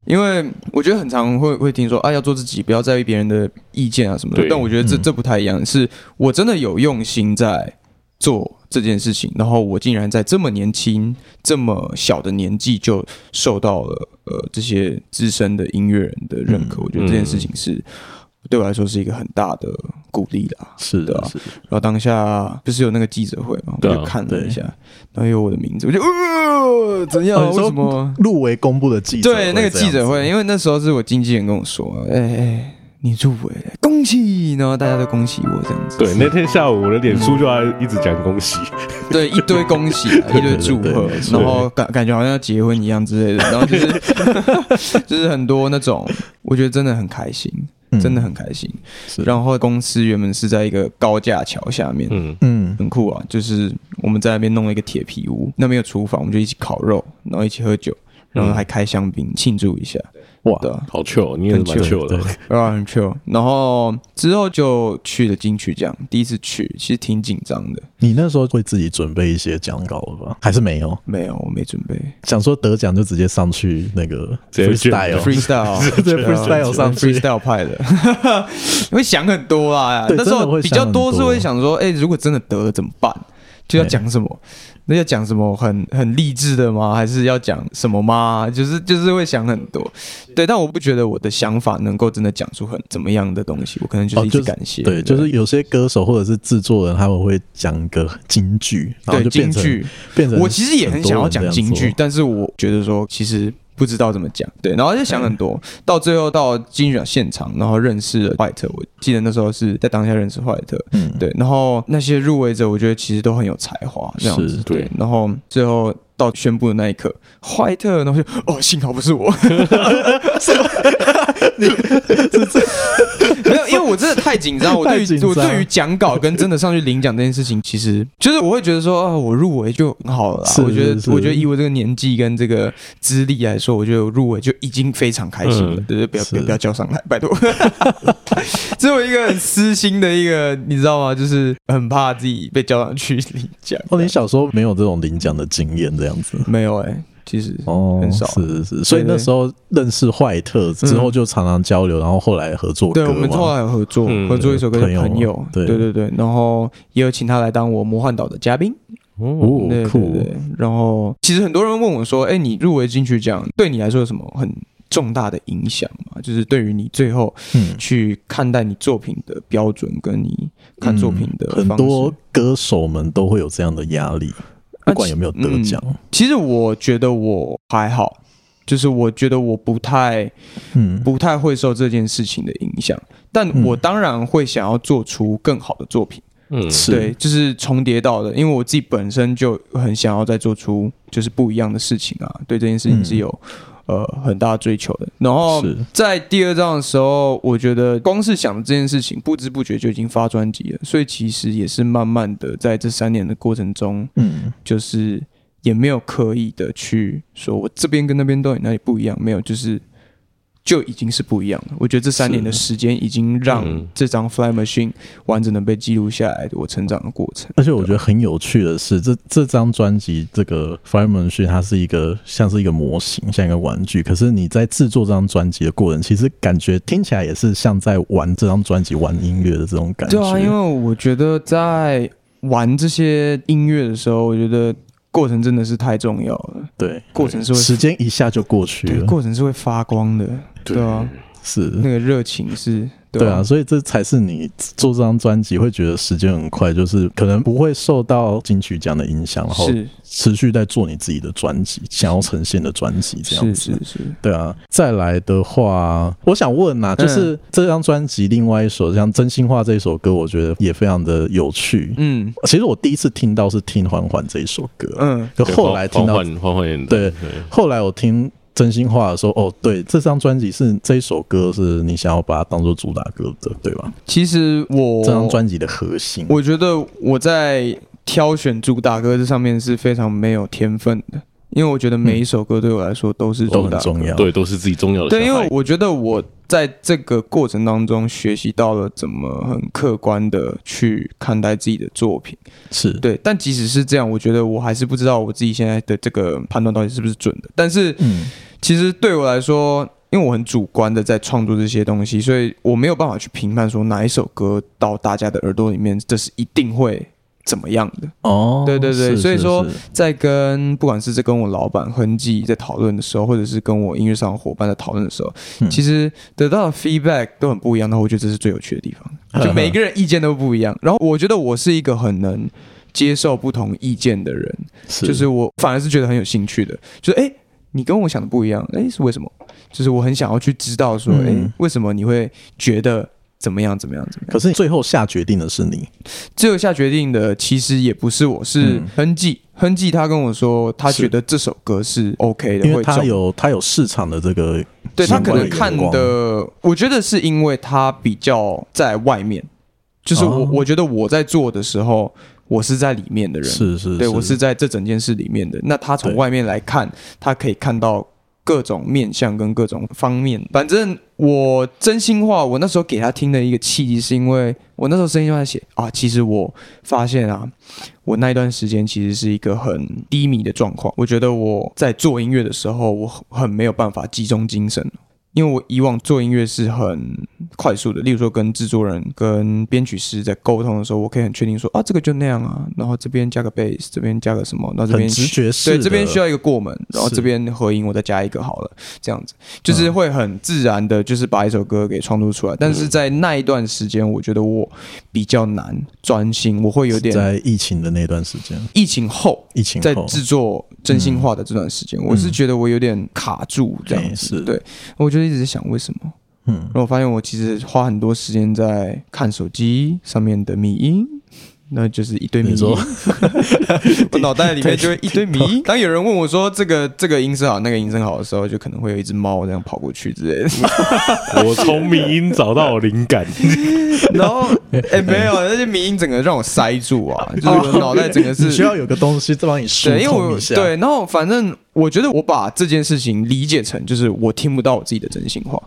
因为我觉得很常会会听说啊，要做自己，不要在意别人的意见啊什么的。但我觉得这、嗯、这不太一样，是我真的有用心在做这件事情，然后我竟然在这么年轻、这么小的年纪就受到了呃这些资深的音乐人的认可。嗯、我觉得这件事情是。嗯对我来说是一个很大的鼓励啦，是的，然后当下不是有那个记者会嘛，我就看了一下，然后有我的名字，我就呃，怎样？为什么入围公布的记者会？对，那个记者会，因为那时候是我经纪人跟我说，哎哎，你入围了，恭喜！然后大家都恭喜我这样子。对，那天下午我的脸书就还一直讲恭喜，对，一堆恭喜，*laughs* 一堆祝贺，然后感感觉好像要结婚一样之类的，然后就是 *laughs* 就是很多那种，我觉得真的很开心。真的很开心，然后公司原本是在一个高架桥下面，嗯嗯，很酷啊！就是我们在那边弄了一个铁皮屋，那边有厨房，我们就一起烤肉，然后一起喝酒，然后还开香槟庆祝一下。哇，对，好 chill，你也蛮 chill 的，*laughs* 啊，很 chill。然后之后就去了金曲奖，第一次去，其实挺紧张的。你那时候会自己准备一些讲稿了吧？还是没有？没有，我没准备。想说得奖就直接上去那个 freestyle，freestyle，*laughs* 对 freestyle 上 freestyle 派的，*laughs* 会想很多啊。那时候比较多是会想说，哎，如果真的得了怎么办？就要讲什么？那要讲什么很很励志的吗？还是要讲什么吗？就是就是会想很多，对，但我不觉得我的想法能够真的讲出很怎么样的东西，我可能就是一直感谢。哦就是、对，对，就是有些歌手或者是制作人，他们会讲个京剧，然后就变成对金句，变成我其实也很想要讲京剧，但是我觉得说其实。不知道怎么讲，对，然后就想很多，到最后到金曲奖现场，然后认识了怀特，我记得那时候是在当下认识怀特，嗯，对，然后那些入围者，我觉得其实都很有才华，这样子，对，然后最后到宣布的那一刻，坏特，然后就哦，幸好不是我，*laughs* *laughs* 你是这。*laughs* 没有，因为我真的太紧张。我对于我对于讲稿跟真的上去领奖这件事情，其实就是我会觉得说，啊，我入围就很好了。我觉得，我觉得以我这个年纪跟这个资历来说，我觉得我入围就已经非常开心了。对对，不要不要不要叫上来，拜托。只有一个很私心的一个，你知道吗？就是很怕自己被叫上去领奖。哦，你小时候没有这种领奖的经验，这样子？没有哎。其实哦，很少，是是是，所以那时候认识坏特之后就常常交流，然后后来合作，对，我们后来有合作，合作一首歌叫《朋友》，对。对对，然后也有请他来当我魔幻岛的嘉宾，哦，对对，然后其实很多人问我说：“哎，你入围金曲奖对你来说有什么很重大的影响吗？就是对于你最后去看待你作品的标准，跟你看作品的很多歌手们都会有这样的压力。”不管有没有得奖，嗯，其实我觉得我还好，就是我觉得我不太，嗯，不太会受这件事情的影响。但我当然会想要做出更好的作品，嗯，对，就是重叠到的，因为我自己本身就很想要再做出就是不一样的事情啊，对这件事情是有。嗯呃，很大追求的。然后在第二章的时候，我觉得光是想这件事情，不知不觉就已经发专辑了。所以其实也是慢慢的在这三年的过程中，嗯，就是也没有刻意的去说我这边跟那边到底哪里不一样，没有，就是。就已经是不一样了。我觉得这三年的时间已经让这张《Fly Machine》完整的被记录下来，我成长的过程。而且我觉得很有趣的是，这这张专辑这个《Fly Machine》它是一个像是一个模型，像一个玩具。可是你在制作这张专辑的过程，其实感觉听起来也是像在玩这张专辑、玩音乐的这种感觉。对啊，因为我觉得在玩这些音乐的时候，我觉得。过程真的是太重要了，对，过程是会时间一下就过去了，过程是会发光的，对啊，是。那个热情是。对啊，所以这才是你做这张专辑会觉得时间很快，就是可能不会受到金曲奖的影响，然后持续在做你自己的专辑，想要呈现的专辑这样子。是是是，对啊。再来的话，我想问啊，就是这张专辑另外一首像《真心话》这一首歌，我觉得也非常的有趣。嗯，其实我第一次听到是听《缓缓》这一首歌，嗯，就后来听到《缓缓》也对，后来我听。真心话的说哦，对，这张专辑是这一首歌是你想要把它当做主打歌的，对吧？其实我这张专辑的核心，我觉得我在挑选主打歌这上面是非常没有天分的，因为我觉得每一首歌对我来说都是都很重要，对，都是自己重要的。对，因为我觉得我在这个过程当中学习到了怎么很客观的去看待自己的作品，是对。但即使是这样，我觉得我还是不知道我自己现在的这个判断到底是不是准的。但是，嗯，其实对我来说，因为我很主观的在创作这些东西，所以我没有办法去评判说哪一首歌到大家的耳朵里面，这是一定会。怎么样的？哦，对对对，所以说在跟不管是在跟我老板亨记在讨论的时候，或者是跟我音乐上伙伴在讨论的时候，嗯、其实得到的 feedback 都很不一样。那我觉得这是最有趣的地方，就每个人意见都不一样。然后我觉得我是一个很能接受不同意见的人，是就是我反而是觉得很有兴趣的。就是哎，你跟我想的不一样，哎，是为什么？就是我很想要去知道说，哎、嗯，为什么你会觉得？怎么样？怎么样？怎么样？可是最后下决定的是你。最后下决定的其实也不是我，是亨记。亨记他跟我说，他觉得这首歌是 OK 的，因为他有他有市场的这个。对，他可能看的，我觉得是因为他比较在外面，就是我、哦、我觉得我在做的时候，我是在里面的人，是是，是，对我是在这整件事里面的。那他从外面来看，他可以看到。各种面向跟各种方面，反正我真心话，我那时候给他听的一个契机，是因为我那时候真心话写啊，其实我发现啊，我那一段时间其实是一个很低迷的状况，我觉得我在做音乐的时候，我很没有办法集中精神。因为我以往做音乐是很快速的，例如说跟制作人、跟编曲师在沟通的时候，我可以很确定说啊，这个就那样啊，然后这边加个贝斯，这边加个什么，那这边直觉式，对，这边需要一个过门，然后这边合音，我再加一个好了，这样子就是会很自然的，就是把一首歌给创作出来。但是在那一段时间，我觉得我比较难专心，我会有点在疫情的那段时间，疫情后，疫情后。在制作真心话的这段时间，我是觉得我有点卡住这样子，对，我就。一直在想为什么，嗯，然后我发现我其实花很多时间在看手机上面的迷因，那就是一堆迷因，*laughs* 我脑袋里面就会一堆迷。*laughs* 当有人问我说这个这个音色好，那个音色好的时候，就可能会有一只猫这样跑过去之类的。*laughs* 我从迷音找到灵感，然后哎没有那些迷音整个让我塞住啊，就是我脑袋整个是需要有个东西再帮你疏通一下。对，然后反正。我觉得我把这件事情理解成，就是我听不到我自己的真心话，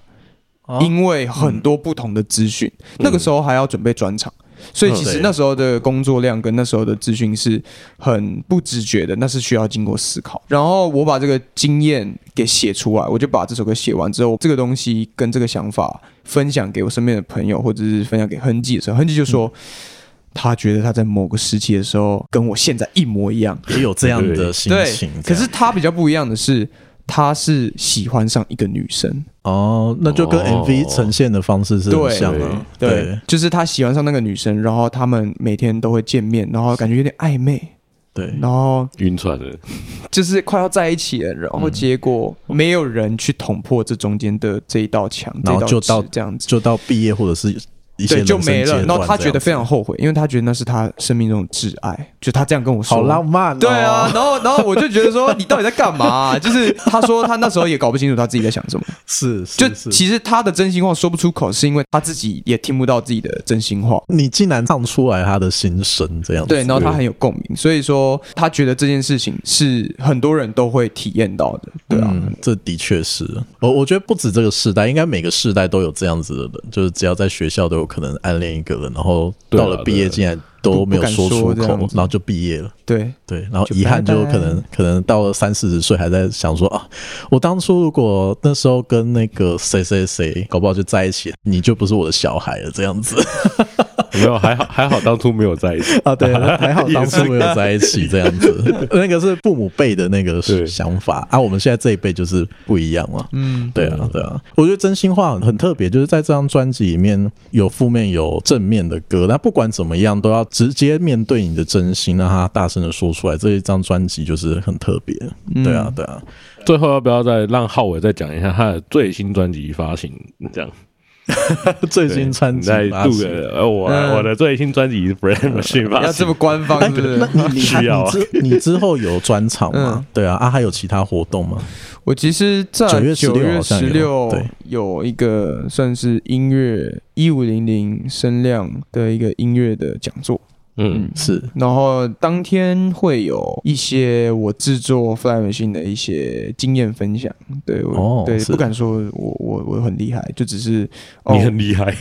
哦、因为很多不同的资讯。嗯、那个时候还要准备专场，所以其实那时候的工作量跟那时候的资讯是很不直觉的，那是需要经过思考。然后我把这个经验给写出来，我就把这首歌写完之后，这个东西跟这个想法分享给我身边的朋友，或者是分享给亨记的时候，亨记就说。嗯他觉得他在某个时期的时候跟我现在一模一样，也有这样的心情。可是他比较不一样的是，他是喜欢上一个女生哦，那就跟 MV 呈现的方式是很像的。对，就是他喜欢上那个女生，然后他们每天都会见面，然后感觉有点暧昧。对，然后晕船了，就是快要在一起了，然后结果没有人去捅破这中间的这一道墙，然后就到这样子，就到毕业或者是。对，就没了。然后他觉得非常后悔，因为他觉得那是他生命中的挚爱。就他这样跟我说，好浪漫哦。对啊，然后然后我就觉得说，你到底在干嘛啊？就是他说他那时候也搞不清楚他自己在想什么。*laughs* 是，就其实他的真心话说不出口，是因为他自己也听不到自己的真心话。你竟然唱出来他的心声，这样子。对，然后他很有共鸣，所以说他觉得这件事情是很多人都会体验到的。对啊，这的确是。我我觉得不止这个时代，应该每个时代都有这样子的人，就是只要在学校都有可能暗恋一个人，然后到了毕业竟然都没有说出口，然后就毕业了。对对，然后遗憾就可能可能到了三四十岁还在想说啊，我当初如果那时候跟那个谁谁谁搞不好就在一起，你就不是我的小孩了，这样子。*laughs* 没有，还好还好，当初没有在一起啊。对，还好 *laughs* 当初没有在一起，这样子。那个是父母辈的那个想法啊，我们现在这一辈就是不一样了。嗯，对啊，对啊。我觉得真心话很特别，就是在这张专辑里面有负面有正面的歌，那不管怎么样都要直接面对你的真心，让他大声的说出来。这一张专辑就是很特别。对啊，对啊。最后要不要再让浩伟再讲一下他的最新专辑发行这样？*laughs* 最新专辑在杜哥，呃，我我的最新专辑是 Brain *laughs* Machine 要这么官方是不是？那你需要你之后有专场吗？对啊，啊还有其他活动吗？我其实，在九月十六有一个算是音乐一五零零声量的一个音乐的讲座。嗯，是。然后当天会有一些我制作 Fly Machine 的一些经验分享。对，哦，对，不敢说我我我很厉害，就只是、哦、你很厉害，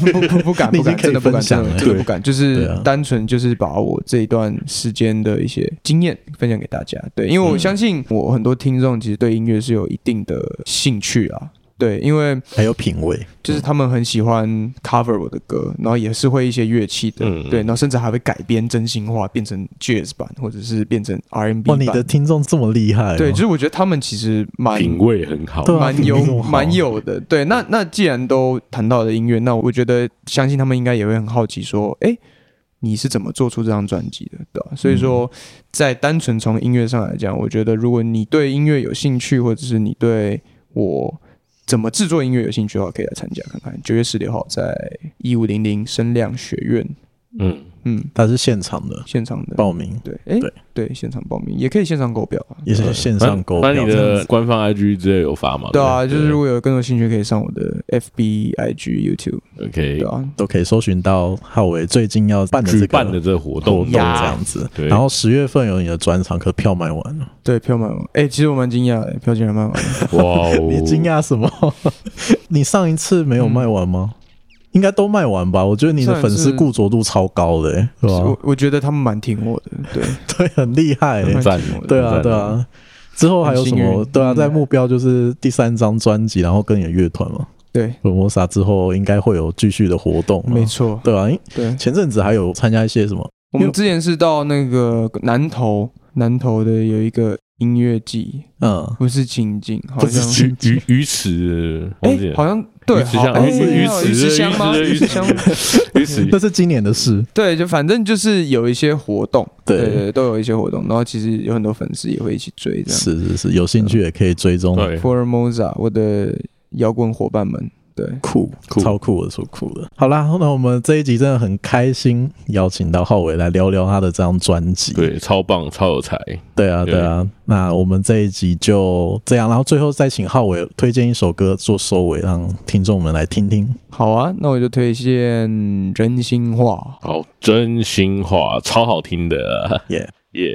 不不不敢 *laughs* 不敢，真的不敢，真的这个不敢，就是单纯就是把我这一段时间的一些经验分享给大家。对，因为我相信我很多听众其实对音乐是有一定的兴趣啊。对，因为很有品味，就是他们很喜欢 cover 我的歌，然后也是会一些乐器的，嗯、对，然后甚至还会改编真心话变成 jazz 版，或者是变成 R&B 版。哇，你的听众这么厉害、哦！对，就是我觉得他们其实蛮品味很好，蛮有蛮有的。对，那那既然都谈到了音乐，那我觉得相信他们应该也会很好奇，说，哎，你是怎么做出这张专辑的？对吧？所以说，在单纯从音乐上来讲，我觉得如果你对音乐有兴趣，或者是你对我。怎么制作音乐有兴趣的话，可以来参加看看。九月十六号在一五零零声量学院。嗯嗯，它是现场的，现场的报名。对，哎，对对，现场报名也可以线上购票，也是线上购票。那你的官方 IG 之类有发吗？对啊，就是如果有更多兴趣，可以上我的 FB、IG、YouTube。OK，对啊，都可以搜寻到浩伟最近要办的这个办的这个活动这样子。对，然后十月份有你的专场，可票卖完了。对，票卖完。哎，其实我蛮惊讶的，票竟然卖完了。哇哦！*laughs* 你惊讶什么？*laughs* 你上一次没有卖完吗？应该都卖完吧？我觉得你的粉丝固着度超高的，欸，是吧？我我觉得他们蛮挺我的，对 *laughs* 对，很厉害，欸，赞对啊对啊。之后还有什么？对啊，在目标就是第三张专辑，然后跟你的乐团嘛。对，粉磨砂之后应该会有继续的活动，没错，对啊，对，前阵子还有参加一些什么？我们之前是到那个南投，南投的有一个。音乐季，嗯，不是情景，好像鱼鱼鱼池，哎，好像对，鱼池乡，鱼池乡吗？鱼池乡，鱼池，这 *laughs* 是今年的事。对，就反正就是有一些活动，对对，都有一些活动。然后其实有很多粉丝也会一起追，这样是是是，有兴趣也可以追踪。Formosa，我的摇滚伙伴们。对，酷，酷超酷的，超酷的。好啦，那我们这一集真的很开心，邀请到浩伟来聊聊他的这张专辑。对，超棒，超有才。对啊，对啊。那我们这一集就这样，然后最后再请浩伟推荐一首歌做收尾，让听众们来听听。好啊，那我就推荐《真心话》。好，真心话，超好听的。耶耶。